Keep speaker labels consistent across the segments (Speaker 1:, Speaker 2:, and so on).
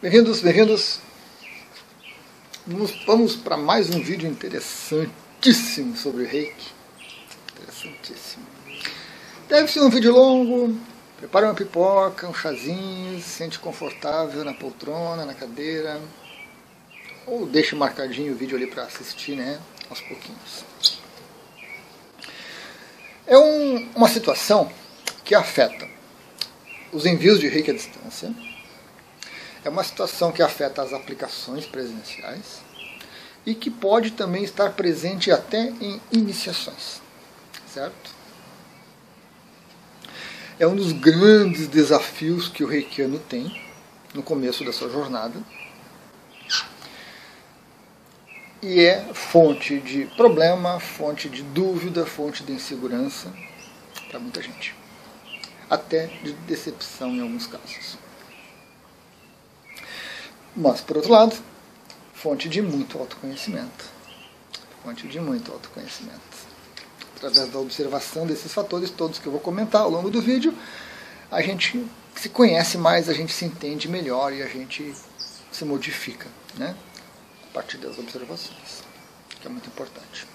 Speaker 1: Bem-vindos, bem-vindos. Vamos, vamos para mais um vídeo interessantíssimo sobre reiki. Interessantíssimo. Deve ser um vídeo longo. Prepare uma pipoca, um chazinho, se sente confortável na poltrona, na cadeira. Ou deixe marcadinho o vídeo ali para assistir, né? Aos pouquinhos. É um, uma situação que afeta os envios de reiki à distância é uma situação que afeta as aplicações presenciais e que pode também estar presente até em iniciações, certo? É um dos grandes desafios que o reikiano tem no começo da sua jornada e é fonte de problema, fonte de dúvida, fonte de insegurança para muita gente, até de decepção em alguns casos. Mas, por outro lado, fonte de muito autoconhecimento. Fonte de muito autoconhecimento. Através da observação desses fatores todos que eu vou comentar ao longo do vídeo, a gente se conhece mais, a gente se entende melhor e a gente se modifica, né? A partir das observações, que é muito importante.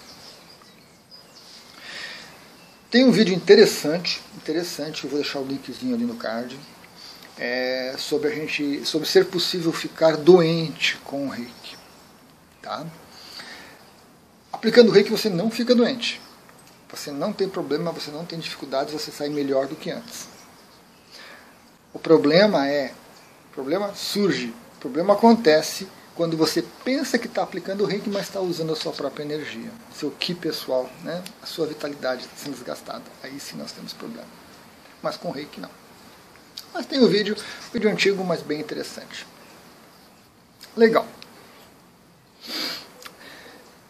Speaker 1: Tem um vídeo interessante, interessante, eu vou deixar o linkzinho ali no card, é, sobre a gente, sobre ser possível ficar doente com o reiki. Tá? Aplicando o reiki você não fica doente. Você não tem problema, você não tem dificuldades, você sai melhor do que antes. O problema é, o problema surge, o problema acontece quando você pensa que está aplicando o reiki, mas está usando a sua própria energia, seu ki pessoal, né? a sua vitalidade está sendo desgastada. Aí sim nós temos problema. Mas com o reiki não. Mas tem o vídeo, vídeo antigo, mas bem interessante. Legal.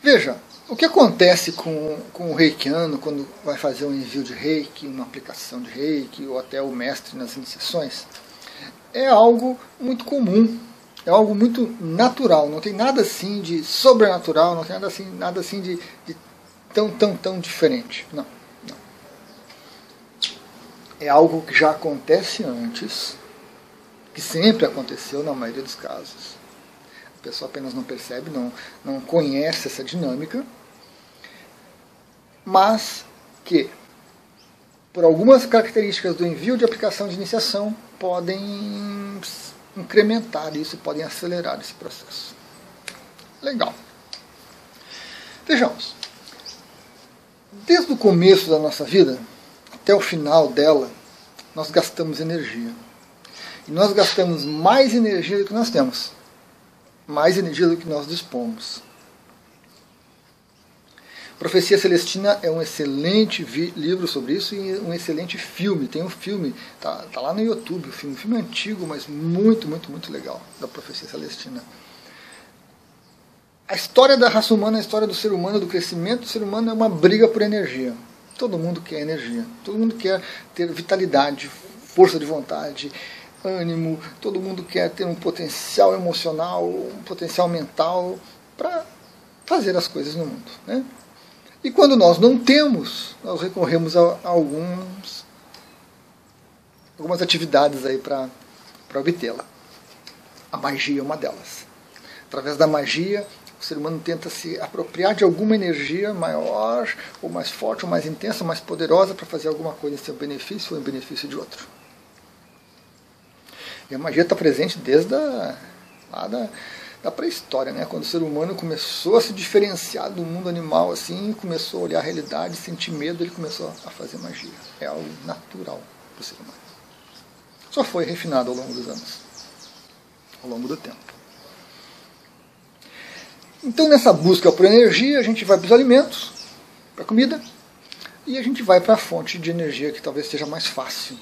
Speaker 1: Veja, o que acontece com, com o reikiano quando vai fazer um envio de reiki, uma aplicação de reiki, ou até o mestre nas iniciações, é algo muito comum, é algo muito natural, não tem nada assim de sobrenatural, não tem nada assim, nada assim de, de tão, tão, tão diferente. Não é algo que já acontece antes, que sempre aconteceu na maioria dos casos. A pessoa apenas não percebe, não, não conhece essa dinâmica, mas que, por algumas características do envio de aplicação de iniciação, podem incrementar isso, podem acelerar esse processo. Legal. Vejamos. Desde o começo da nossa vida, até o final dela, nós gastamos energia. E nós gastamos mais energia do que nós temos. Mais energia do que nós dispomos. Profecia Celestina é um excelente livro sobre isso e um excelente filme. Tem um filme, tá, tá lá no YouTube, o filme, um filme antigo, mas muito, muito, muito legal, da Profecia Celestina. A história da raça humana, a história do ser humano, do crescimento do ser humano é uma briga por energia. Todo mundo quer energia, todo mundo quer ter vitalidade, força de vontade, ânimo, todo mundo quer ter um potencial emocional, um potencial mental para fazer as coisas no mundo. Né? E quando nós não temos, nós recorremos a, alguns, algumas atividades aí para obtê-la. A magia é uma delas. Através da magia, o ser humano tenta se apropriar de alguma energia maior, ou mais forte, ou mais intensa, mais poderosa para fazer alguma coisa em seu benefício ou em benefício de outro. E a magia está presente desde a, lá da, da pré-história, né? quando o ser humano começou a se diferenciar do mundo animal, assim, começou a olhar a realidade, sentir medo, ele começou a fazer magia. É algo natural para o ser humano. Só foi refinado ao longo dos anos, ao longo do tempo. Então, nessa busca por energia, a gente vai para os alimentos, para a comida, e a gente vai para a fonte de energia que talvez seja mais fácil,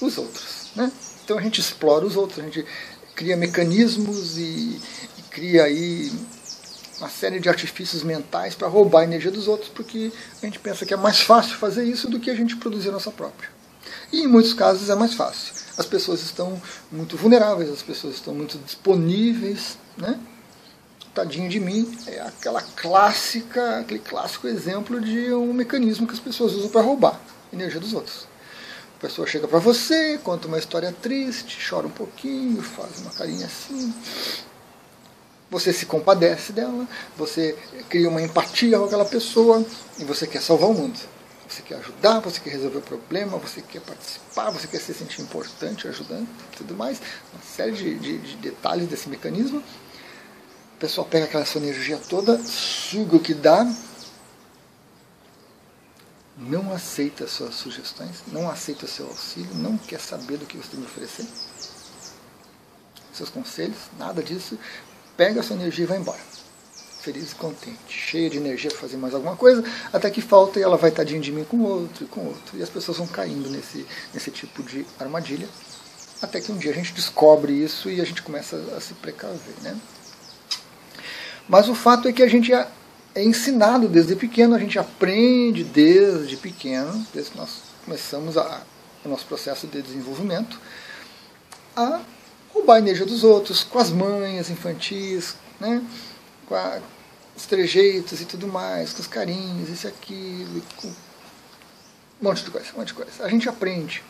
Speaker 1: os outros. Né? Então, a gente explora os outros, a gente cria mecanismos e, e cria aí uma série de artifícios mentais para roubar a energia dos outros, porque a gente pensa que é mais fácil fazer isso do que a gente produzir a nossa própria. E em muitos casos é mais fácil. As pessoas estão muito vulneráveis, as pessoas estão muito disponíveis, né? Tadinho de mim, é aquela clássica, aquele clássico exemplo de um mecanismo que as pessoas usam para roubar energia dos outros. pessoa chega para você, conta uma história triste, chora um pouquinho, faz uma carinha assim. Você se compadece dela, você cria uma empatia com aquela pessoa e você quer salvar o mundo. Você quer ajudar, você quer resolver o problema, você quer participar, você quer se sentir importante, ajudando, tudo mais. Uma série de, de, de detalhes desse mecanismo. O pessoal pega aquela sua energia toda, suga o que dá não aceita suas sugestões, não aceita seu auxílio, não quer saber do que você tem me oferecer, seus conselhos, nada disso, pega a sua energia e vai embora. Feliz e contente, cheia de energia para fazer mais alguma coisa, até que falta e ela vai tadinho de mim com outro e com outro. E as pessoas vão caindo nesse, nesse tipo de armadilha, até que um dia a gente descobre isso e a gente começa a se precaver. Né? Mas o fato é que a gente é ensinado desde pequeno, a gente aprende desde pequeno, desde que nós começamos a, o nosso processo de desenvolvimento, a roubar a energia dos outros, com as manhas infantis, né? com a, os trejeitos e tudo mais, com os carinhos, isso e aquilo, com um monte de coisa, um monte de coisa. A gente aprende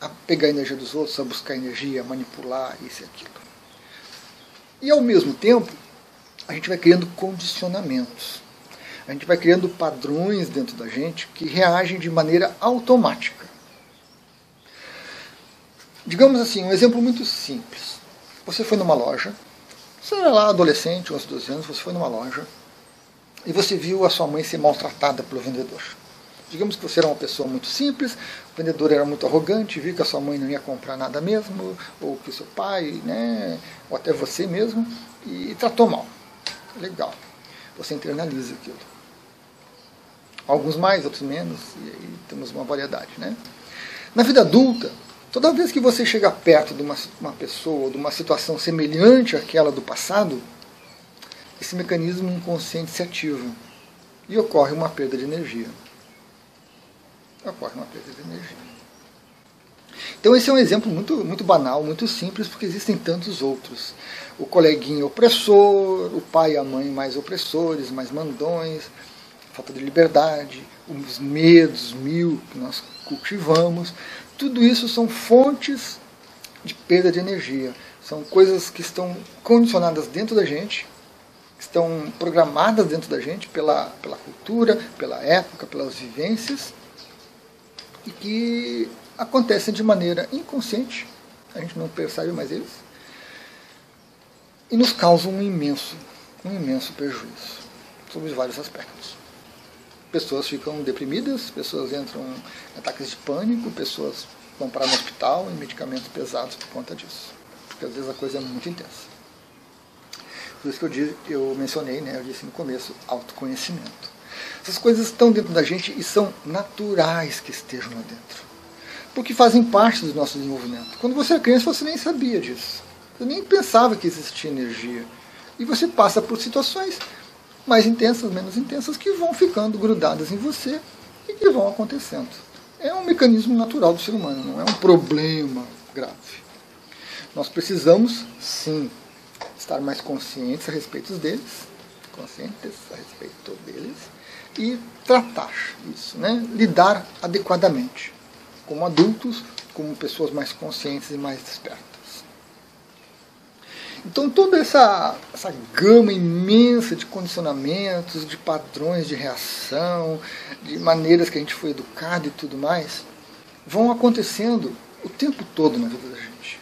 Speaker 1: a pegar a energia dos outros, a buscar energia, a manipular isso e aquilo. E ao mesmo tempo, a gente vai criando condicionamentos. A gente vai criando padrões dentro da gente que reagem de maneira automática. Digamos assim, um exemplo muito simples. Você foi numa loja, você era lá adolescente, 11, 12 anos, você foi numa loja e você viu a sua mãe ser maltratada pelo vendedor. Digamos que você era uma pessoa muito simples, o vendedor era muito arrogante, viu que a sua mãe não ia comprar nada mesmo, ou que o seu pai, né, ou até você mesmo, e tratou mal. Legal. Você internaliza aquilo. Alguns mais, outros menos, e aí temos uma variedade. Né? Na vida adulta, toda vez que você chega perto de uma, uma pessoa, de uma situação semelhante àquela do passado, esse mecanismo inconsciente se ativa e ocorre uma perda de energia. Ocorre uma perda de energia. Então esse é um exemplo muito, muito banal, muito simples, porque existem tantos outros. O coleguinha opressor, o pai e a mãe mais opressores, mais mandões, falta de liberdade, os medos mil que nós cultivamos. Tudo isso são fontes de perda de energia. São coisas que estão condicionadas dentro da gente, estão programadas dentro da gente pela, pela cultura, pela época, pelas vivências, e que acontecem de maneira inconsciente, a gente não percebe mais eles, e nos causam um imenso, um imenso prejuízo sobre vários aspectos. Pessoas ficam deprimidas, pessoas entram em ataques de pânico, pessoas vão parar no hospital em medicamentos pesados por conta disso. Porque às vezes a coisa é muito intensa. Por isso que eu, disse, eu mencionei, né, eu disse no começo, autoconhecimento. Essas coisas estão dentro da gente e são naturais que estejam lá dentro porque fazem parte do nosso desenvolvimento. Quando você é criança, você nem sabia disso. Você nem pensava que existia energia. E você passa por situações mais intensas, menos intensas, que vão ficando grudadas em você e que vão acontecendo. É um mecanismo natural do ser humano, não é um problema grave. Nós precisamos, sim, estar mais conscientes a respeito deles, conscientes a respeito deles, e tratar isso, né? lidar adequadamente como adultos, como pessoas mais conscientes e mais despertas. Então toda essa, essa gama imensa de condicionamentos, de padrões de reação, de maneiras que a gente foi educado e tudo mais, vão acontecendo o tempo todo na vida da gente.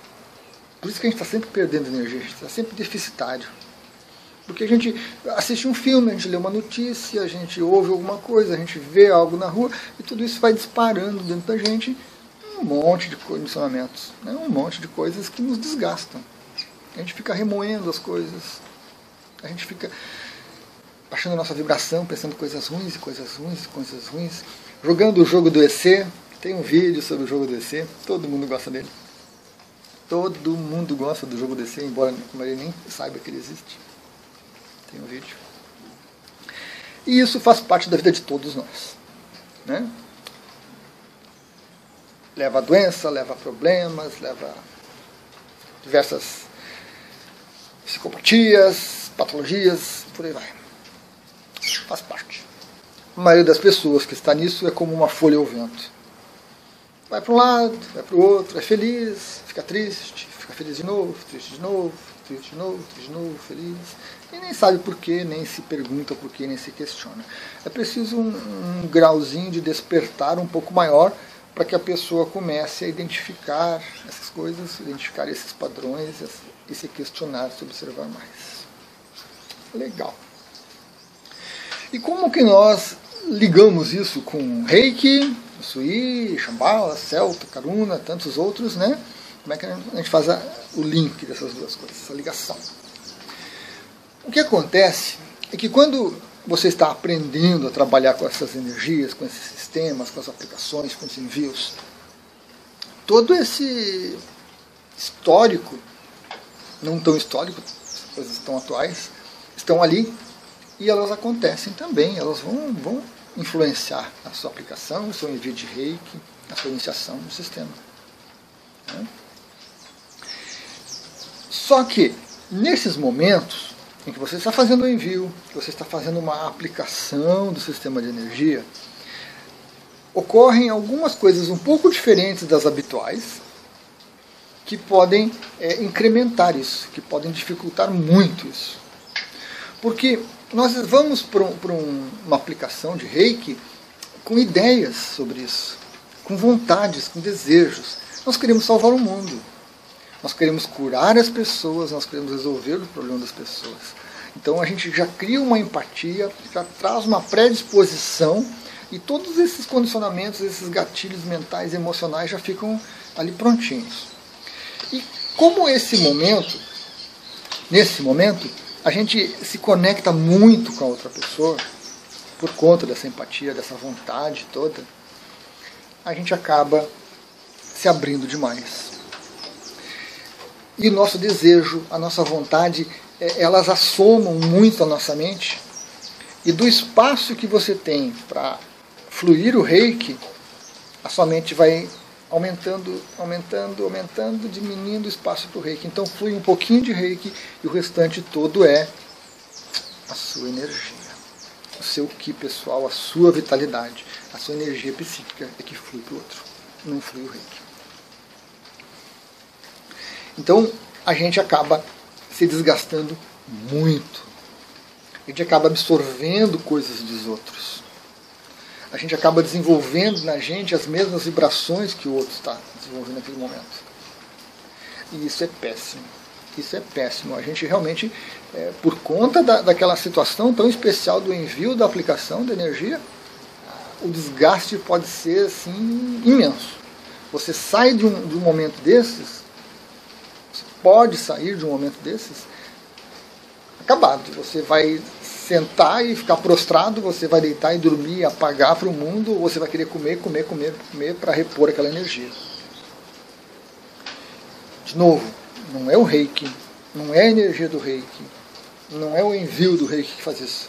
Speaker 1: Por isso que a gente está sempre perdendo energia, a gente está sempre deficitário. Porque a gente assiste um filme, a gente lê uma notícia, a gente ouve alguma coisa, a gente vê algo na rua e tudo isso vai disparando dentro da gente um monte de condicionamentos, né? um monte de coisas que nos desgastam. A gente fica remoendo as coisas, a gente fica baixando a nossa vibração, pensando coisas ruins e coisas ruins e coisas ruins, jogando o jogo do EC. Tem um vídeo sobre o jogo do EC, todo mundo gosta dele. Todo mundo gosta do jogo do EC, embora ele nem saiba que ele existe tem um vídeo. E isso faz parte da vida de todos nós. Né? Leva a doença, leva a problemas, leva diversas psicopatias, patologias, por aí vai. Faz parte. A maioria das pessoas que está nisso é como uma folha ao vento. vai para um lado, vai para o outro, é feliz, fica triste, fica feliz de novo, triste de novo, triste de novo, triste de novo, feliz. E nem sabe por quê, nem se pergunta por quê, nem se questiona. É preciso um, um grauzinho de despertar um pouco maior para que a pessoa comece a identificar essas coisas, identificar esses padrões e se questionar, se observar mais. Legal. E como que nós ligamos isso com Reiki, Sui, Shambhala, Celta, Karuna, tantos outros, né? Como é que a gente faz a, o link dessas duas coisas, essa ligação? O que acontece é que quando você está aprendendo a trabalhar com essas energias, com esses sistemas, com as aplicações, com os envios, todo esse histórico, não tão histórico, as coisas tão atuais, estão ali e elas acontecem também, elas vão, vão influenciar a sua aplicação, o seu envio de reiki, a sua iniciação no sistema. Né? Só que, nesses momentos em que você está fazendo o envio, que você está fazendo uma aplicação do sistema de energia, ocorrem algumas coisas um pouco diferentes das habituais que podem é, incrementar isso, que podem dificultar muito isso. Porque nós vamos para um, uma aplicação de reiki com ideias sobre isso, com vontades, com desejos. Nós queremos salvar o mundo. Nós queremos curar as pessoas, nós queremos resolver o problema das pessoas. Então a gente já cria uma empatia, já traz uma predisposição e todos esses condicionamentos, esses gatilhos mentais e emocionais já ficam ali prontinhos. E como esse momento, nesse momento, a gente se conecta muito com a outra pessoa, por conta dessa empatia, dessa vontade toda, a gente acaba se abrindo demais. E nosso desejo, a nossa vontade, elas assomam muito a nossa mente. E do espaço que você tem para fluir o reiki, a sua mente vai aumentando, aumentando, aumentando, diminuindo o espaço para o reiki. Então flui um pouquinho de reiki e o restante todo é a sua energia. O seu ki pessoal, a sua vitalidade, a sua energia psíquica é que flui para o outro, não flui o reiki. Então a gente acaba se desgastando muito. A gente acaba absorvendo coisas dos outros a gente acaba desenvolvendo na gente as mesmas vibrações que o outro está desenvolvendo naquele momento. E isso é péssimo. Isso é péssimo. A gente realmente, é, por conta da, daquela situação tão especial do envio da aplicação da energia, o desgaste pode ser assim imenso. Você sai de um, de um momento desses, pode sair de um momento desses acabado. Você vai sentar e ficar prostrado, você vai deitar e dormir, apagar para o mundo, ou você vai querer comer, comer, comer, comer para repor aquela energia. De novo, não é o reiki, não é a energia do reiki, não é o envio do reiki que faz isso.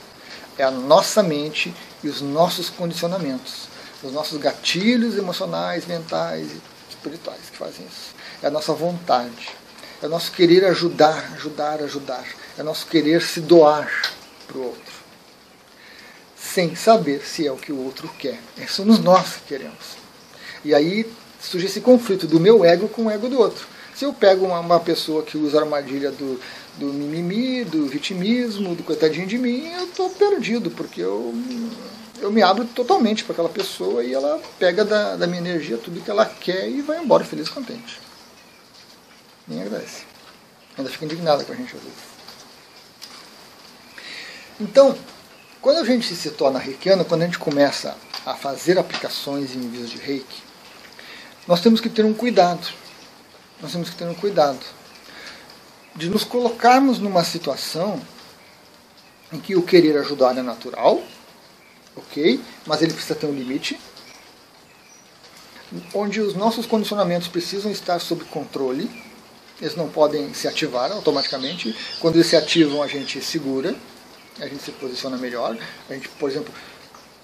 Speaker 1: É a nossa mente e os nossos condicionamentos, os nossos gatilhos emocionais, mentais e espirituais que fazem isso. É a nossa vontade, é nosso querer ajudar, ajudar, ajudar, é nosso querer se doar para o outro, sem saber se é o que o outro quer. É, somos nós que queremos. E aí surge esse conflito do meu ego com o ego do outro. Se eu pego uma, uma pessoa que usa a armadilha do, do mimimi, do vitimismo, do coitadinho de mim, eu estou perdido, porque eu, eu me abro totalmente para aquela pessoa e ela pega da, da minha energia tudo que ela quer e vai embora feliz e contente. Nem agradece. Ainda fica indignada com a gente às vezes. Então, quando a gente se torna reikiano, quando a gente começa a fazer aplicações e envios de reiki, nós temos que ter um cuidado. Nós temos que ter um cuidado de nos colocarmos numa situação em que o querer ajudar é natural, ok, mas ele precisa ter um limite, onde os nossos condicionamentos precisam estar sob controle, eles não podem se ativar automaticamente. Quando eles se ativam, a gente segura a gente se posiciona melhor. A gente, por exemplo,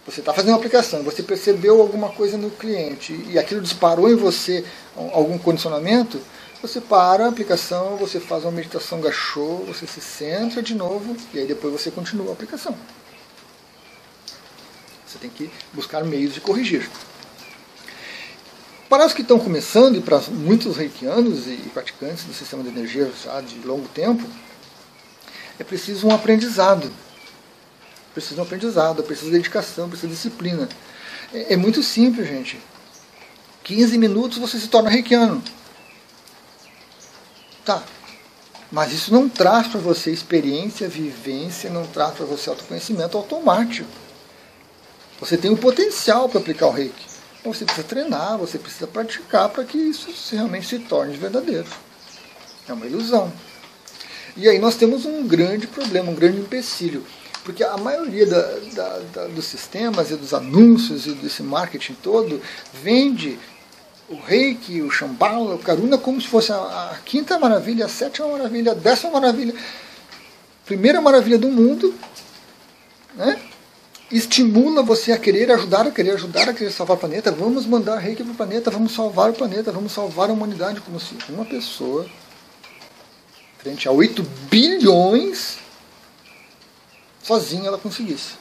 Speaker 1: você está fazendo uma aplicação, você percebeu alguma coisa no cliente e aquilo disparou em você algum condicionamento, você para a aplicação, você faz uma meditação gachô, você se centra de novo e aí depois você continua a aplicação. Você tem que buscar meios de corrigir. Para os que estão começando e para muitos reikianos e praticantes do sistema de energia já de longo tempo, é preciso um aprendizado. Precisa um aprendizado, precisa de dedicação, precisa de disciplina. É, é muito simples, gente. 15 minutos você se torna reikiano. Tá. Mas isso não traz para você experiência, vivência, não traz para você autoconhecimento automático. Você tem o potencial para aplicar o reiki. Então você precisa treinar, você precisa praticar para que isso realmente se torne verdadeiro. É uma ilusão. E aí nós temos um grande problema, um grande empecilho. Porque a maioria da, da, da, dos sistemas e dos anúncios e desse marketing todo vende o reiki, o shambhala, o karuna como se fosse a, a, quinta maravilha, a sétima maravilha, a décima maravilha, primeira maravilha do mundo, né? Estimula você a querer ajudar, a querer ajudar, a querer salvar o planeta. Vamos mandar reiki para o planeta, vamos salvar o planeta, vamos salvar a humanidade, como se uma pessoa, frente a 8 bilhões, sozinha ela conseguisse.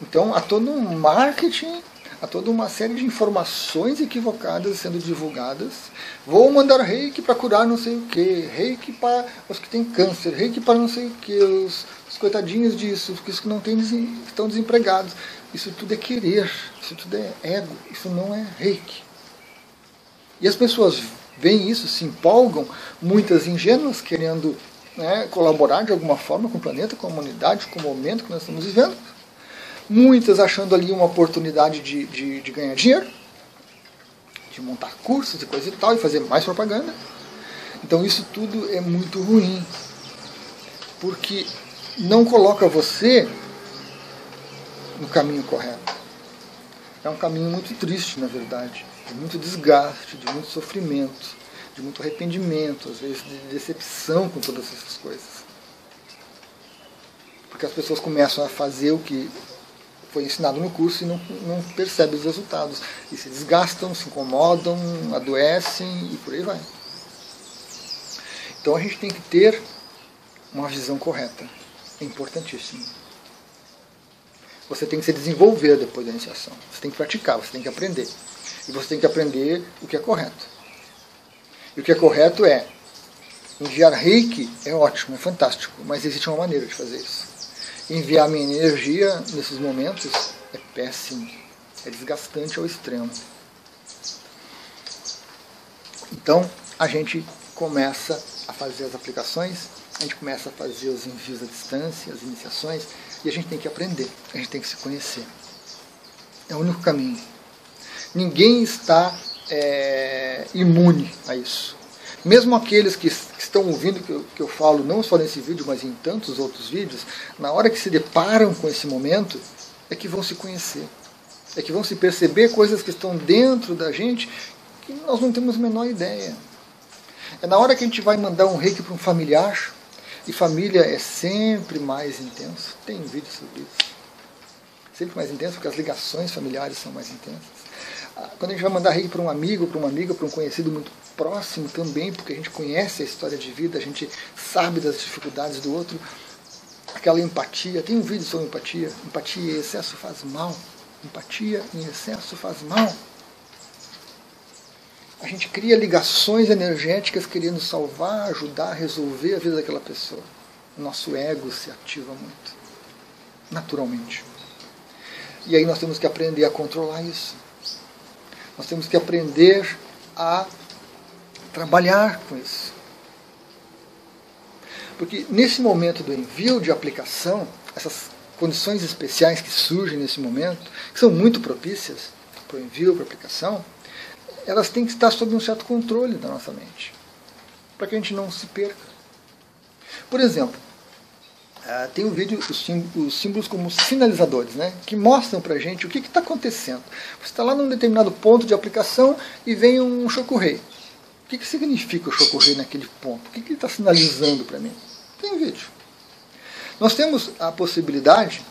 Speaker 1: Então há todo um marketing há toda uma série de informações equivocadas sendo divulgadas. Vou mandar reiki para curar não sei o que, reiki para os que têm câncer, reiki para não sei o que, os, os coitadinhos disso, os que não têm, estão desempregados. Isso tudo é querer, isso tudo é ego, isso não é reiki. E as pessoas veem isso, se empolgam, muitas ingênuas, querendo né, colaborar de alguma forma com o planeta, com a humanidade, com o momento que nós estamos vivendo muitas achando ali uma oportunidade de, de, de ganhar dinheiro, de montar cursos e coisa e tal, e fazer mais propaganda. Então isso tudo é muito ruim, porque não coloca você no caminho correto. É um caminho muito triste, na verdade, de muito desgaste, de muito sofrimento, de muito arrependimento, às vezes de decepção com todas essas coisas. Porque as pessoas começam a fazer o que foi ensinado no curso e não, não percebe os resultados. E se desgastam, se incomodam, adoecem e por aí vai. Então a gente tem que ter uma visão correta. É importantíssimo. Você tem que se desenvolver depois da iniciação. Você tem que praticar, você tem que aprender. E você tem que aprender o que é correto. E o que é correto é enviar reiki é ótimo, é fantástico, mas existe uma maneira de fazer isso enviar minha energia nesses momentos é péssimo, é desgastante ao extremo. Então a gente começa a fazer as aplicações, a gente começa a fazer os envios à distância, as iniciações, e a gente tem que aprender, a gente tem que se conhecer. É o único caminho. Ninguém está é, imune a isso. Mesmo aqueles que, que estão ouvindo que eu, que eu falo, não só nesse vídeo, mas em tantos outros vídeos, na hora que se deparam com esse momento, é que vão se conhecer. É que vão se perceber coisas que estão dentro da gente que nós não temos a menor ideia. É na hora que a gente vai mandar um reiki para um familiar, e família é sempre mais intenso. Tem um vídeo sobre isso. Sempre mais intenso, porque as ligações familiares são mais intensas. Ah, quando a gente vai mandar reiki para um amigo, para uma amiga, para um conhecido muito próximo também, porque a gente conhece a história de vida, a gente sabe das dificuldades do outro, aquela empatia. Tem um vídeo sobre empatia. Empatia em excesso faz mal. Empatia em excesso faz mal. A gente cria ligações energéticas querendo salvar, ajudar, resolver a vida daquela pessoa. O nosso ego se ativa muito, naturalmente. E aí nós temos que aprender a controlar isso. Nós temos que aprender a trabalhar com isso. Porque nesse momento do envio de aplicação, essas condições especiais que surgem nesse momento, que são muito propícias para o envio, para a aplicação, elas têm que estar sob um certo controle da nossa mente, para que a gente não se perca. Por exemplo, Uh, tem um vídeo, os símbolos como sinalizadores, né, que mostram para a gente o que está acontecendo. Você está lá num determinado ponto de aplicação e vem um chocorrei que, que significa o chocorrer naquele ponto? O que, que ele está sinalizando para mim? Tem um vídeo. Nós temos a possibilidade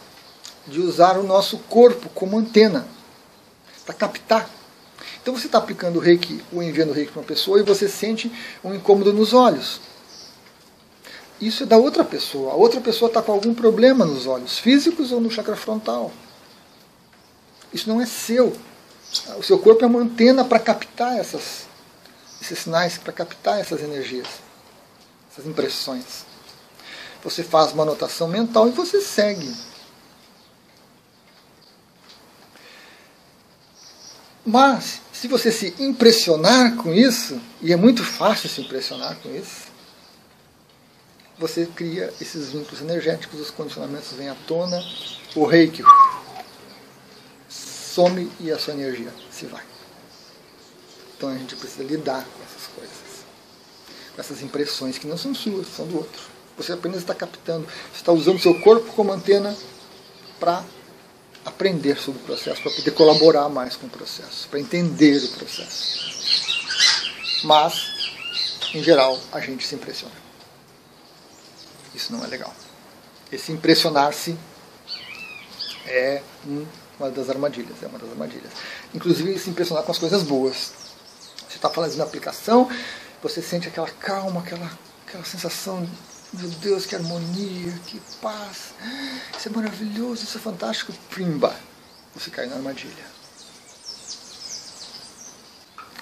Speaker 1: de usar o nosso corpo como antena para captar. Então você está aplicando o reiki ou enviando o reiki para uma pessoa e você sente um incômodo nos olhos. Isso é da outra pessoa. A outra pessoa está com algum problema nos olhos, físicos ou no chakra frontal. Isso não é seu. O seu corpo é uma antena para captar essas, esses sinais, para captar essas energias, essas impressões. Você faz uma anotação mental e você segue. Mas, se você se impressionar com isso, e é muito fácil se impressionar com isso, você cria esses vínculos energéticos, os condicionamentos vêm à tona, o reiki some e a sua energia se vai. Então a gente precisa lidar com essas coisas, com essas impressões que não são suas, são do outro. Você apenas está captando, você está usando seu corpo como antena para aprender sobre o processo, para poder colaborar mais com o processo, para entender o processo. Mas, em geral, a gente se impressiona. Isso não é legal. Esse impressionar-se é uma das armadilhas, é uma das armadilhas. Inclusive se impressionar com as coisas boas. Você está fazendo a aplicação, você sente aquela calma, aquela, aquela sensação meu Deus, que harmonia, que paz. Isso é maravilhoso, isso é fantástico. Pimba! Você cai na armadilha.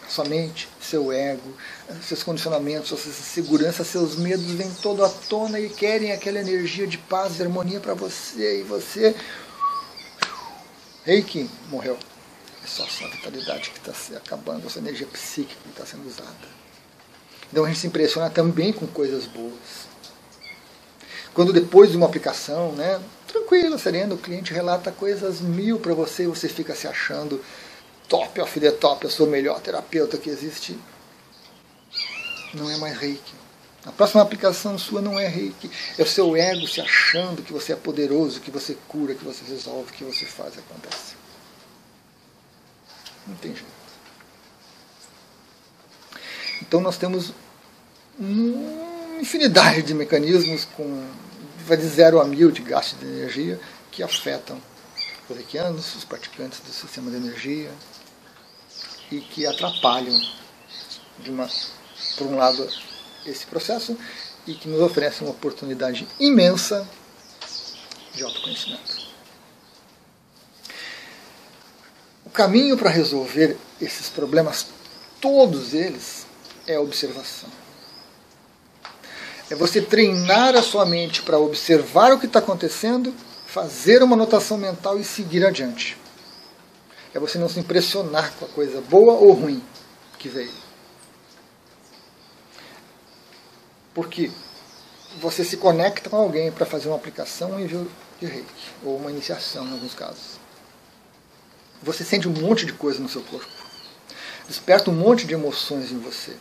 Speaker 1: Sua mente, seu ego, seus condicionamentos, sua segurança, seus medos vêm todo à tona e querem aquela energia de paz e harmonia para você. E você. Reiki morreu. É só sua vitalidade que está se acabando, a sua energia psíquica que está sendo usada. Então a gente se impressiona também com coisas boas. Quando depois de uma aplicação, né, tranquila, serena, o cliente relata coisas mil para você você fica se achando top of the top, eu sou o melhor terapeuta que existe. Não é mais reiki. A próxima aplicação sua não é reiki. É o seu ego se achando que você é poderoso, que você cura, que você resolve, que você faz acontece. Não tem jeito. Então nós temos uma infinidade de mecanismos com vai de 0 a mil de gasto de energia que afetam os reikianos, os praticantes do sistema de energia e que atrapalham, uma, por um lado, esse processo e que nos oferecem uma oportunidade imensa de autoconhecimento. O caminho para resolver esses problemas, todos eles, é a observação. É você treinar a sua mente para observar o que está acontecendo, fazer uma anotação mental e seguir adiante. É você não se impressionar com a coisa boa ou ruim que veio. Porque você se conecta com alguém para fazer uma aplicação, um envio de reiki, ou uma iniciação em alguns casos. Você sente um monte de coisa no seu corpo. Desperta um monte de emoções em você.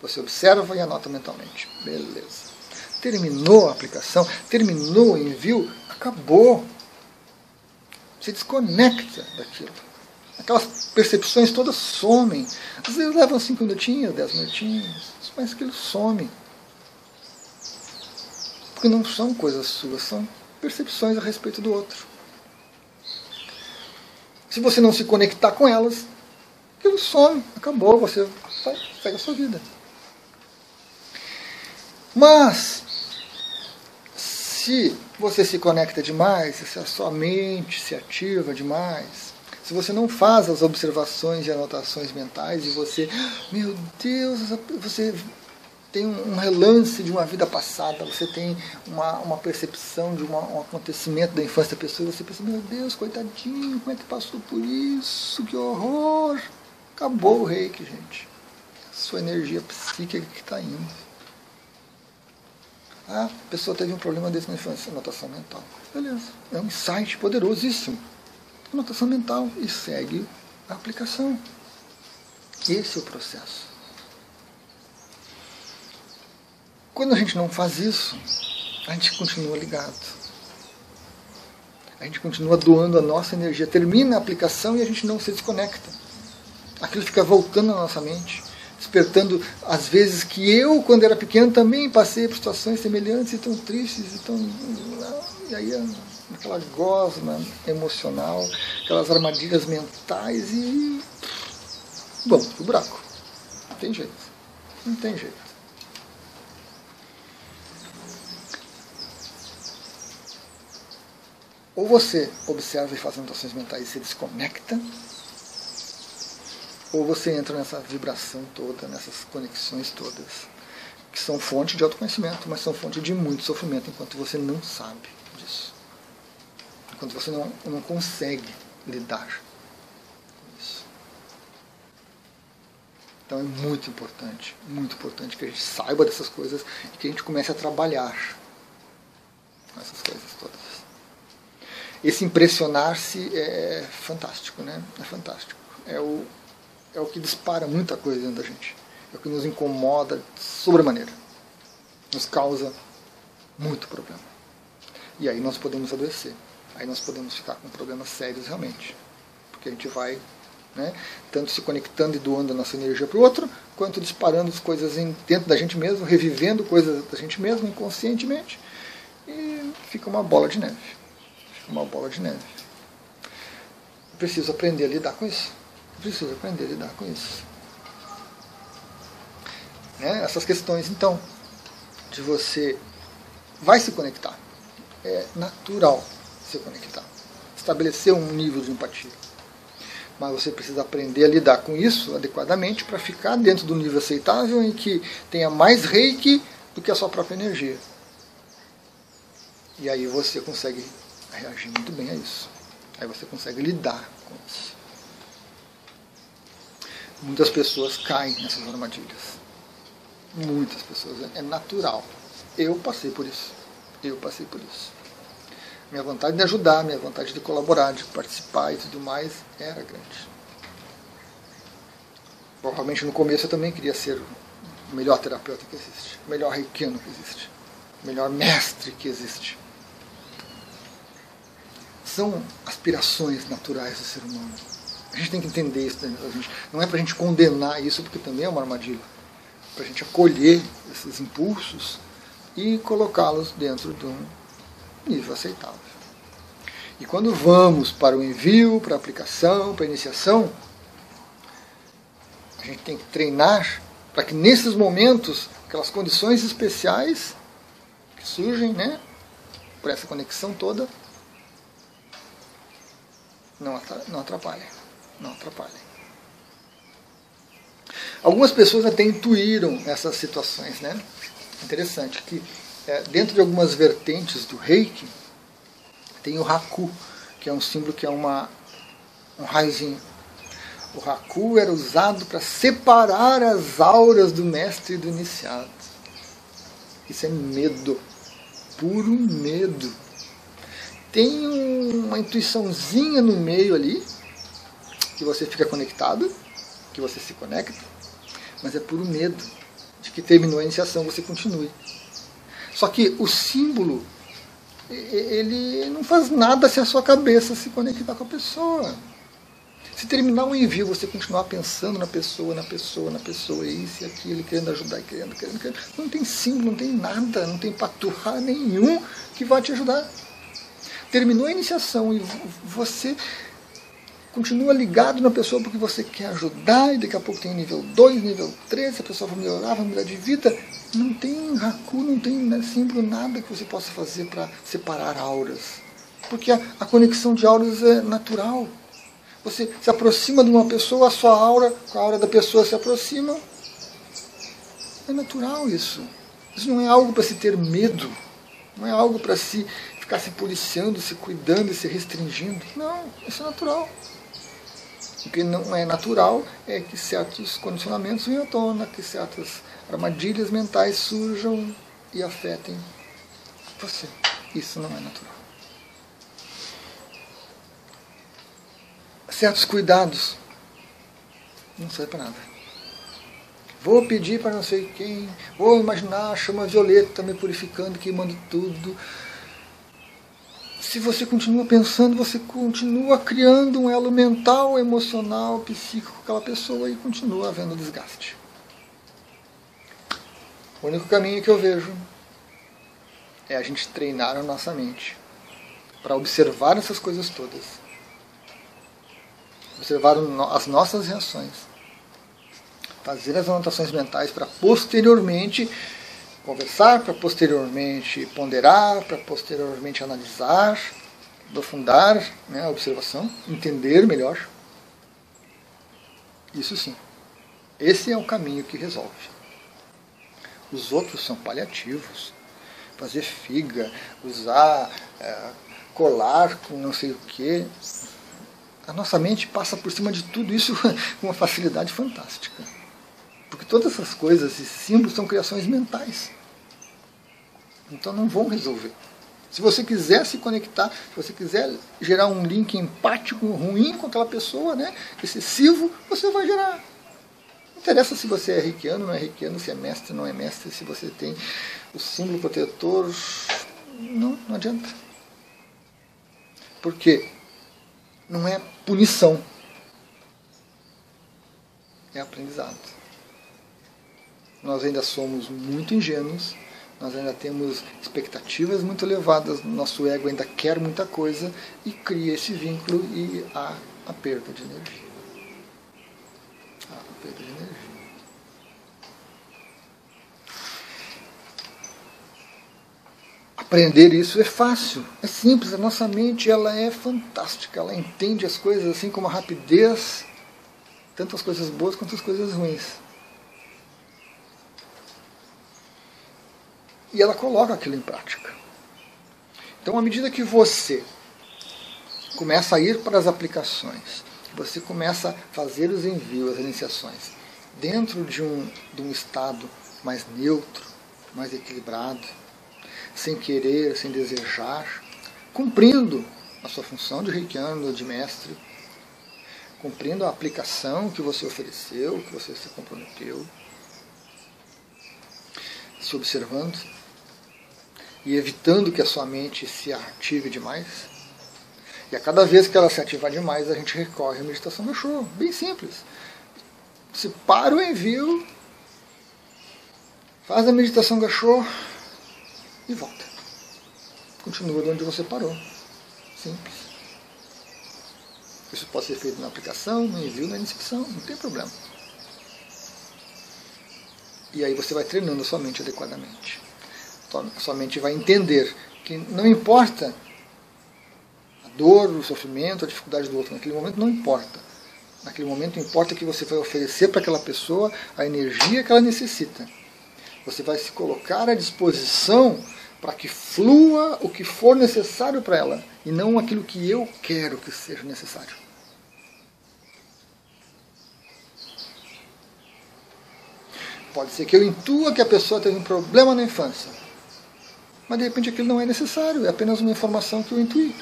Speaker 1: Você observa e anota mentalmente. Beleza. Terminou a aplicação, terminou o envio, acabou. Se desconecta daquilo. Aquelas percepções todas somem. Às vezes levam cinco minutinhos, dez minutinhos, mas aquilo some. Porque não são coisas suas, são percepções a respeito do outro. Se você não se conectar com elas, aquilo some, acabou, você segue a sua vida. Mas, se você se conecta demais, se a sua mente se ativa demais, se você não faz as observações e anotações mentais e você, meu Deus, você tem um relance de uma vida passada, você tem uma, uma percepção de uma, um acontecimento da infância da pessoa, e você pensa, meu Deus, coitadinho, como é que passou por isso? Que horror! Acabou o reiki, gente. Sua energia psíquica que está indo. A pessoa teve um problema desse na infância, anotação mental. Beleza, é um insight poderosíssimo. Anotação mental e segue a aplicação. Esse é o processo. Quando a gente não faz isso, a gente continua ligado. A gente continua doando a nossa energia. Termina a aplicação e a gente não se desconecta. Aquilo fica voltando na nossa mente despertando as vezes que eu, quando era pequeno, também passei por situações semelhantes e tão tristes e tão. E aí aquela gosma emocional, aquelas armadilhas mentais e. Bom, o buraco. Não tem jeito. Não tem jeito. Ou você observa e faz anotações mentais e se desconecta, ou você entra nessa vibração toda, nessas conexões todas, que são fonte de autoconhecimento, mas são fonte de muito sofrimento enquanto você não sabe disso. Enquanto você não, não consegue lidar com isso. Então é muito importante, muito importante que a gente saiba dessas coisas e que a gente comece a trabalhar com essas coisas todas. Esse impressionar-se é fantástico, né? É fantástico. É o, é o que dispara muita coisa dentro da gente. É o que nos incomoda sobremaneira. Nos causa muito problema. E aí nós podemos adoecer. Aí nós podemos ficar com problemas sérios realmente. Porque a gente vai né, tanto se conectando e doando a nossa energia para o outro, quanto disparando as coisas dentro da gente mesmo, revivendo coisas da gente mesmo inconscientemente. E fica uma bola de neve. Fica uma bola de neve. Eu preciso aprender a lidar com isso. Eu preciso aprender a lidar com isso. Né? Essas questões, então, de você vai se conectar. É natural se conectar. Estabelecer um nível de empatia. Mas você precisa aprender a lidar com isso adequadamente para ficar dentro do nível aceitável em que tenha mais reiki do que a sua própria energia. E aí você consegue reagir muito bem a isso. Aí você consegue lidar com isso. Muitas pessoas caem nessas armadilhas. Muitas pessoas. É natural. Eu passei por isso. Eu passei por isso. Minha vontade de ajudar, minha vontade de colaborar, de participar e tudo mais era grande. Provavelmente no começo eu também queria ser o melhor terapeuta que existe, o melhor reikiano que existe, o melhor mestre que existe. São aspirações naturais do ser humano. A gente tem que entender isso. Né? Gente, não é para a gente condenar isso, porque também é uma armadilha. É para a gente acolher esses impulsos e colocá-los dentro de um nível aceitável. E quando vamos para o envio, para a aplicação, para a iniciação, a gente tem que treinar para que nesses momentos, aquelas condições especiais que surgem, né, por essa conexão toda, não atrapalhem. Não atrapalhem. Algumas pessoas até intuíram essas situações, né? Interessante que é, dentro de algumas vertentes do reiki, tem o Haku, que é um símbolo que é uma, um raiozinho. O Haku era usado para separar as auras do mestre e do iniciado. Isso é medo, puro medo. Tem uma intuiçãozinha no meio ali, que você fica conectado, que você se conecta, mas é puro medo de que terminou a iniciação você continue. Só que o símbolo, ele não faz nada se a sua cabeça se conectar com a pessoa. Se terminar o envio, você continuar pensando na pessoa, na pessoa, na pessoa, isso e aquilo, querendo ajudar, querendo, querendo, querendo. Não tem símbolo, não tem nada, não tem paturra nenhum que vai te ajudar. Terminou a iniciação e você continua ligado na pessoa porque você quer ajudar e daqui a pouco tem nível 2, nível 3, a pessoa vai melhorar, vai mudar de vida. Não tem Haku, não tem né, símbolo, nada que você possa fazer para separar auras. Porque a, a, conexão de auras é natural. Você se aproxima de uma pessoa, a sua aura, a aura da pessoa se aproxima. É natural isso. Isso não é algo para se ter medo. Não é algo para se ficar se policiando, se cuidando e se restringindo. Não, isso é natural. O que não é natural é que certos condicionamentos venham à tona, que certas armadilhas mentais surjam e afetem você. Isso não é natural. Certos cuidados não servem para nada. Vou pedir para não sei quem, vou imaginar a chama violeta me purificando, queimando tudo se você continua pensando, você continua criando um elo mental, emocional, psíquico com aquela pessoa e continua havendo desgaste. O único caminho que eu vejo é a gente treinar a nossa mente para observar essas coisas todas. Observar as nossas reações. Fazer as anotações mentais para posteriormente conversar, para posteriormente ponderar, para posteriormente analisar, aprofundar né, a observação, entender melhor. Isso sim. Esse é o caminho que resolve. Os outros são paliativos. Fazer figa, usar é, colar com não sei o que. A nossa mente passa por cima de tudo isso com uma facilidade fantástica. Porque todas essas coisas, esses símbolos, são criações mentais. Então não vão resolver. Se você quiser se conectar, se você quiser gerar um link empático ruim com aquela pessoa, né, excessivo, você vai gerar. Não interessa se você é reikiano, não é reikiano, se é mestre, não é mestre, se você tem o símbolo protetor. Não, não adianta. Por quê? Não é punição. É aprendizado. Nós ainda somos muito ingênuos nós ainda temos expectativas muito elevadas, nosso ego ainda quer muita coisa e cria esse vínculo e há a perda de energia. Há a perda de energia. Aprender isso é fácil, é simples, a nossa mente ela é fantástica, ela entende as coisas assim com uma rapidez, tanto as coisas boas quanto as coisas ruins. E ela coloca aquilo em prática. Então, à medida que você começa a ir para as aplicações, você começa a fazer os envios, as iniciações, dentro de um, de um estado mais neutro, mais equilibrado, sem querer, sem desejar, cumprindo a sua função de reikiano, de mestre, cumprindo a aplicação que você ofereceu, que você se comprometeu, se observando, e evitando que a sua mente se ative demais. E a cada vez que ela se ativar demais, a gente recorre à meditação do show. Bem simples. Você para o envio, faz a meditação gachô e volta. Continua de onde você parou. Simples. Isso pode ser feito na aplicação, no envio, na iniciação, não tem problema. E aí você vai treinando a sua mente adequadamente sua mente vai entender que não importa a dor, o sofrimento, a dificuldade do outro, naquele momento não importa. Naquele momento importa que você vai oferecer para aquela pessoa a energia que ela necessita. Você vai se colocar à disposição para que flua o que for necessário para ela e não aquilo que eu quero que seja necessário. Pode ser que eu intua que a pessoa teve um problema na infância mas de repente aquilo não é necessário, é apenas uma informação que eu intuí.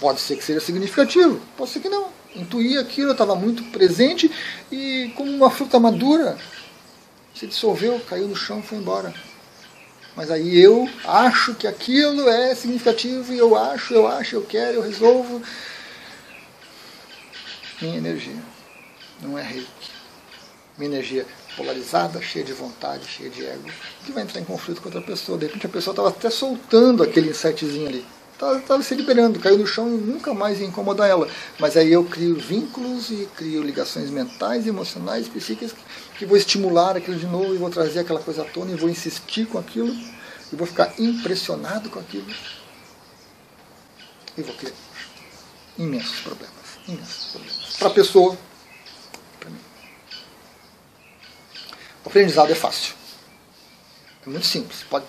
Speaker 1: Pode ser que seja significativo, pode ser que não. Intuí aquilo, estava muito presente e, como uma fruta madura, se dissolveu, caiu no chão, foi embora. Mas aí eu acho que aquilo é significativo e eu acho, eu acho, eu quero, eu resolvo. Minha energia não é reiki. Minha energia polarizada, cheia de vontade, cheia de ego, que vai entrar em conflito com outra pessoa. De repente a pessoa estava até soltando aquele insightzinho ali. Estava se liberando, caiu no chão e nunca mais ia incomodar ela. Mas aí eu crio vínculos e crio ligações mentais, emocionais, psíquicas, que vou estimular aquilo de novo e vou trazer aquela coisa à tona e vou insistir com aquilo e vou ficar impressionado com aquilo. E vou criar imensos problemas. Imensos problemas. Para a pessoa, O aprendizado é fácil. É muito simples. Pode,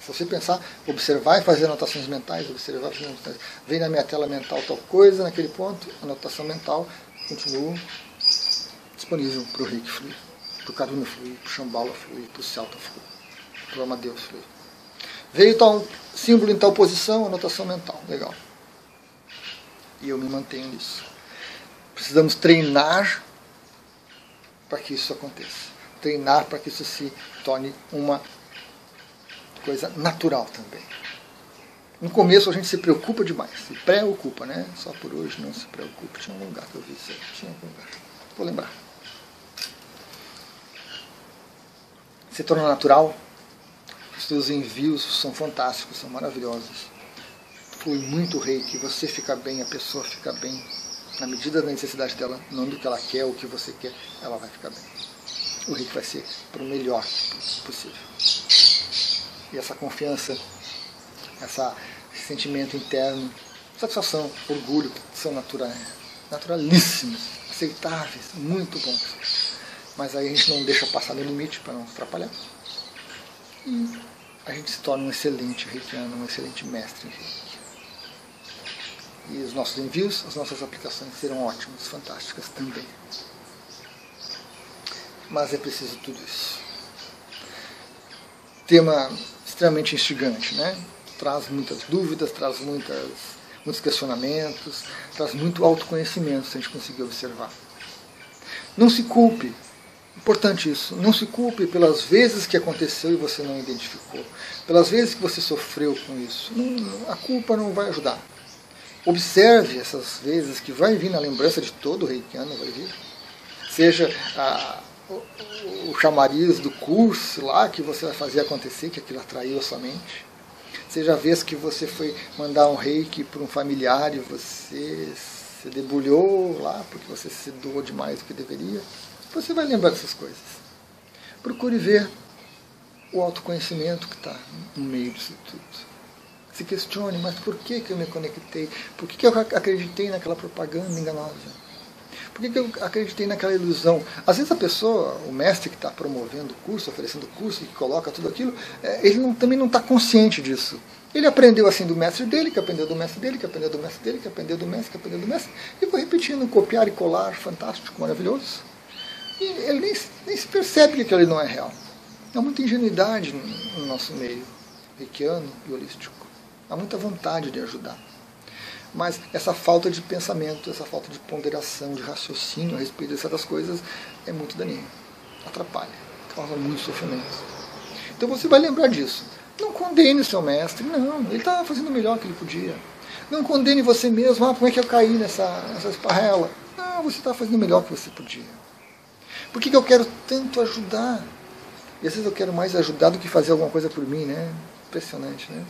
Speaker 1: se você pensar, observar e fazer anotações mentais, observar fazer anotações. Vem na minha tela mental tal coisa, naquele ponto, anotação mental, continua disponível para o Rick fluir, para o Karuna fluir, para o Shambhala fluir, para o Celta fluir, para o Amadeus fluir. Veio tal símbolo em tal posição, anotação mental. Legal. E eu me mantenho nisso. Precisamos treinar para que isso aconteça treinar para que isso se torne uma coisa natural também. No começo a gente se preocupa demais, se preocupa, né? Só por hoje não se preocupe. Tinha um lugar que eu vi isso aí. Tinha algum lugar. Vou lembrar. Se torna natural. Os seus envios são fantásticos, são maravilhosos. Flui muito rei, que você fica bem, a pessoa fica bem. Na medida da necessidade dela, não do que ela quer o que você quer, ela vai ficar bem o reiki vai ser para o melhor possível. E essa confiança, essa, esse sentimento interno, satisfação, orgulho, são naturais, naturalíssimos, aceitáveis, muito bons. Mas aí a gente não deixa passar no limite para não atrapalhar. E a gente se torna um excelente reikiano, um excelente mestre em reiki. E os nossos envios, as nossas aplicações serão ótimas, fantásticas também. Mas é preciso tudo isso. Tema extremamente instigante, né? Traz muitas dúvidas, traz muitas, muitos questionamentos, traz muito autoconhecimento se a gente conseguir observar. Não se culpe, importante isso, não se culpe pelas vezes que aconteceu e você não identificou, pelas vezes que você sofreu com isso. Não, a culpa não vai ajudar. Observe essas vezes que vai vir na lembrança de todo reikiano, vai vir. Seja a, o, o chamariz do curso lá que você vai fazer acontecer, que aquilo atraiu a sua mente. Seja a vez que você foi mandar um reiki para um familiar e você se debulhou lá porque você se doou demais do que deveria. Você vai lembrar dessas coisas. Procure ver o autoconhecimento que está no meio disso tudo se questione, mas por que, que eu me conectei? Por que, que eu acreditei naquela propaganda enganosa? Por que, que eu acreditei naquela ilusão? Às vezes a pessoa, o mestre que está promovendo o curso, oferecendo o curso, que coloca tudo aquilo, é, ele não, também não está consciente disso. Ele aprendeu assim do mestre dele, que aprendeu do mestre dele, que aprendeu do mestre dele, que aprendeu do mestre, que aprendeu do mestre, e foi repetindo, copiar e colar, fantástico, maravilhoso. E ele nem, nem se percebe que aquilo não é real. Há muita ingenuidade no, no nosso meio, reikiano e holístico. Há muita vontade de ajudar. Mas essa falta de pensamento, essa falta de ponderação, de raciocínio a respeito de certas coisas é muito daninho. Atrapalha, causa muito sofrimento. Então você vai lembrar disso. Não condene o seu mestre, não, ele estava fazendo o melhor que ele podia. Não condene você mesmo, ah, como é que eu caí nessa, nessa esparrela? Não, você está fazendo o melhor que você podia. Por que, que eu quero tanto ajudar? E às vezes eu quero mais ajudar do que fazer alguma coisa por mim, né? Impressionante, né?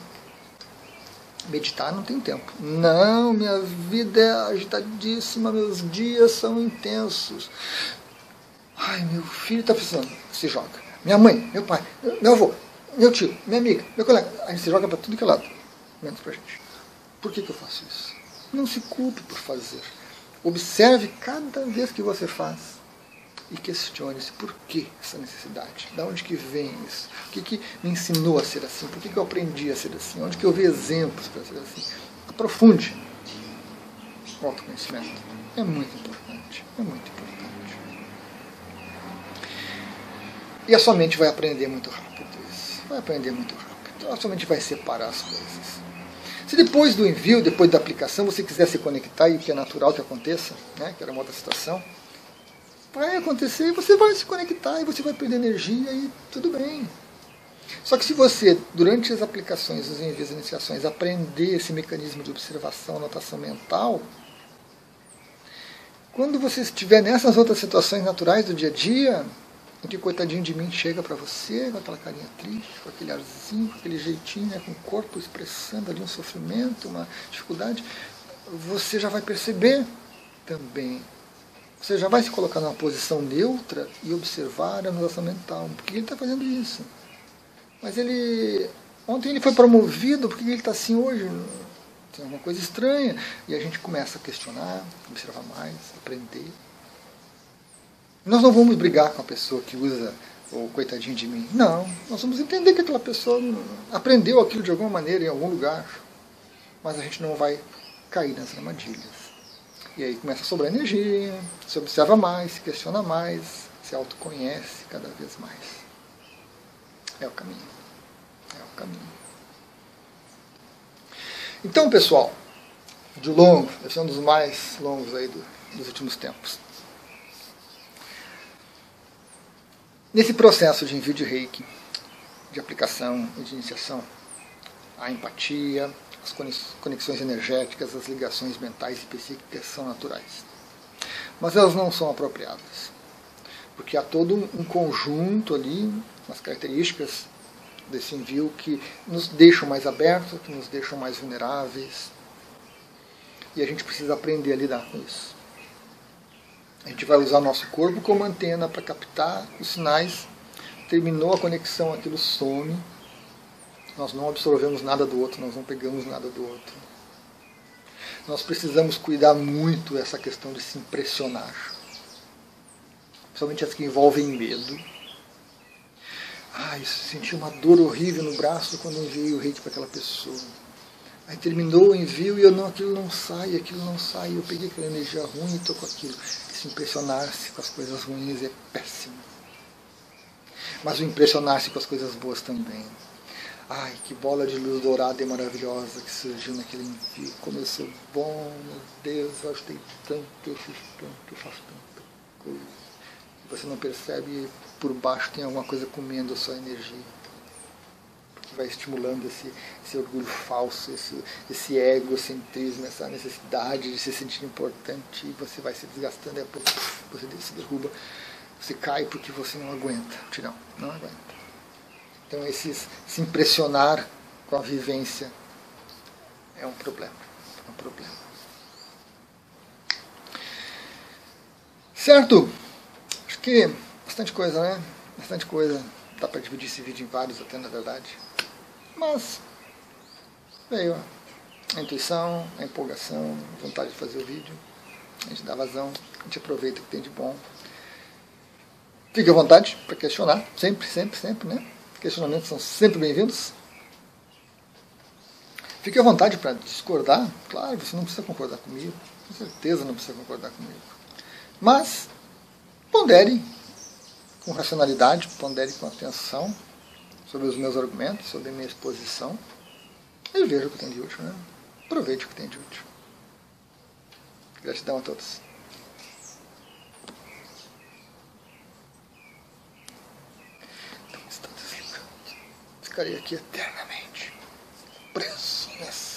Speaker 1: Meditar não tem tempo. Não, minha vida é agitadíssima, meus dias são intensos. Ai, meu filho está precisando, se joga. Minha mãe, meu pai, meu avô, meu tio, minha amiga, meu colega. A gente se joga para tudo que é lado, menos para a gente. Por que, que eu faço isso? Não se culpe por fazer. Observe cada vez que você faz e questione-se por que essa necessidade, da onde que vem isso, o que, que me ensinou a ser assim, por que, que eu aprendi a ser assim, onde que eu vi exemplos para ser assim. Aprofunde o autoconhecimento. É muito importante, é muito importante. E a sua mente vai aprender muito rápido isso, vai aprender muito rápido, a sua mente vai separar as coisas. Se depois do envio, depois da aplicação, você quiser se conectar, e que é natural que aconteça, né, que era uma outra situação, vai acontecer e você vai se conectar e você vai perder energia e tudo bem. Só que se você, durante as aplicações, os envios, as iniciações, aprender esse mecanismo de observação, anotação mental, quando você estiver nessas outras situações naturais do dia a dia, em que coitadinho de mim chega para você, com aquela carinha triste, com aquele arzinho, com aquele jeitinho, né, com o corpo expressando ali um sofrimento, uma dificuldade, você já vai perceber também você já vai se colocar numa posição neutra e observar a anulação mental. Por que ele está fazendo isso? Mas ele. Ontem ele foi promovido, por que ele está assim hoje? Tem alguma coisa estranha. E a gente começa a questionar, observar mais, aprender. Nós não vamos brigar com a pessoa que usa o coitadinho de mim. Não. Nós vamos entender que aquela pessoa aprendeu aquilo de alguma maneira em algum lugar. Mas a gente não vai cair nas armadilhas. E aí começa a sobrar energia, se observa mais, se questiona mais, se autoconhece cada vez mais. É o caminho. É o caminho. Então, pessoal, de longo, esse é um dos mais longos aí do, dos últimos tempos. Nesse processo de envio de reiki, de aplicação e de iniciação, a empatia, as conexões energéticas, as ligações mentais e psíquicas são naturais. Mas elas não são apropriadas. Porque há todo um conjunto ali, umas características desse envio que nos deixam mais abertos, que nos deixam mais vulneráveis. E a gente precisa aprender a lidar com isso. A gente vai usar nosso corpo como antena para captar os sinais. Terminou a conexão, aquilo some nós não absorvemos nada do outro, nós não pegamos nada do outro. Nós precisamos cuidar muito essa questão de se impressionar. principalmente as que envolvem medo. Ai, senti uma dor horrível no braço quando enviei o reiki para aquela pessoa. Aí terminou o envio e eu não, aquilo não sai, aquilo não sai. Eu peguei aquela energia ruim e estou com aquilo. Se impressionar-se com as coisas ruins é péssimo. Mas o impressionar-se com as coisas boas também. Ai, que bola de luz dourada e maravilhosa que surgiu naquele envio. Sou bom, meu Deus, eu ajudei tanto, eu fiz tanto, eu faço tanta coisa você não percebe por baixo tem alguma coisa comendo a sua energia. Que vai estimulando esse, esse orgulho falso, esse, esse egocentrismo, essa necessidade de se sentir importante, e você vai se desgastando, e a pouco você se derruba, você cai porque você não aguenta. Tirão, não aguenta. Então se impressionar com a vivência é um problema. É um problema. Certo? que bastante coisa, né? Bastante coisa. Dá para dividir esse vídeo em vários até, na verdade. Mas veio a intuição, a empolgação, a vontade de fazer o vídeo. A gente dá vazão, a gente aproveita o que tem de bom. Fique à vontade para questionar, sempre, sempre, sempre, né? Questionamentos são sempre bem-vindos. Fique à vontade para discordar, claro, você não precisa concordar comigo, com certeza não precisa concordar comigo. Mas pondere com racionalidade, pondere com atenção sobre os meus argumentos, sobre a minha exposição, e veja o que tem de útil, né? Aproveite o que tem de útil. Gratidão a todos. Ficarei aqui eternamente preso nessa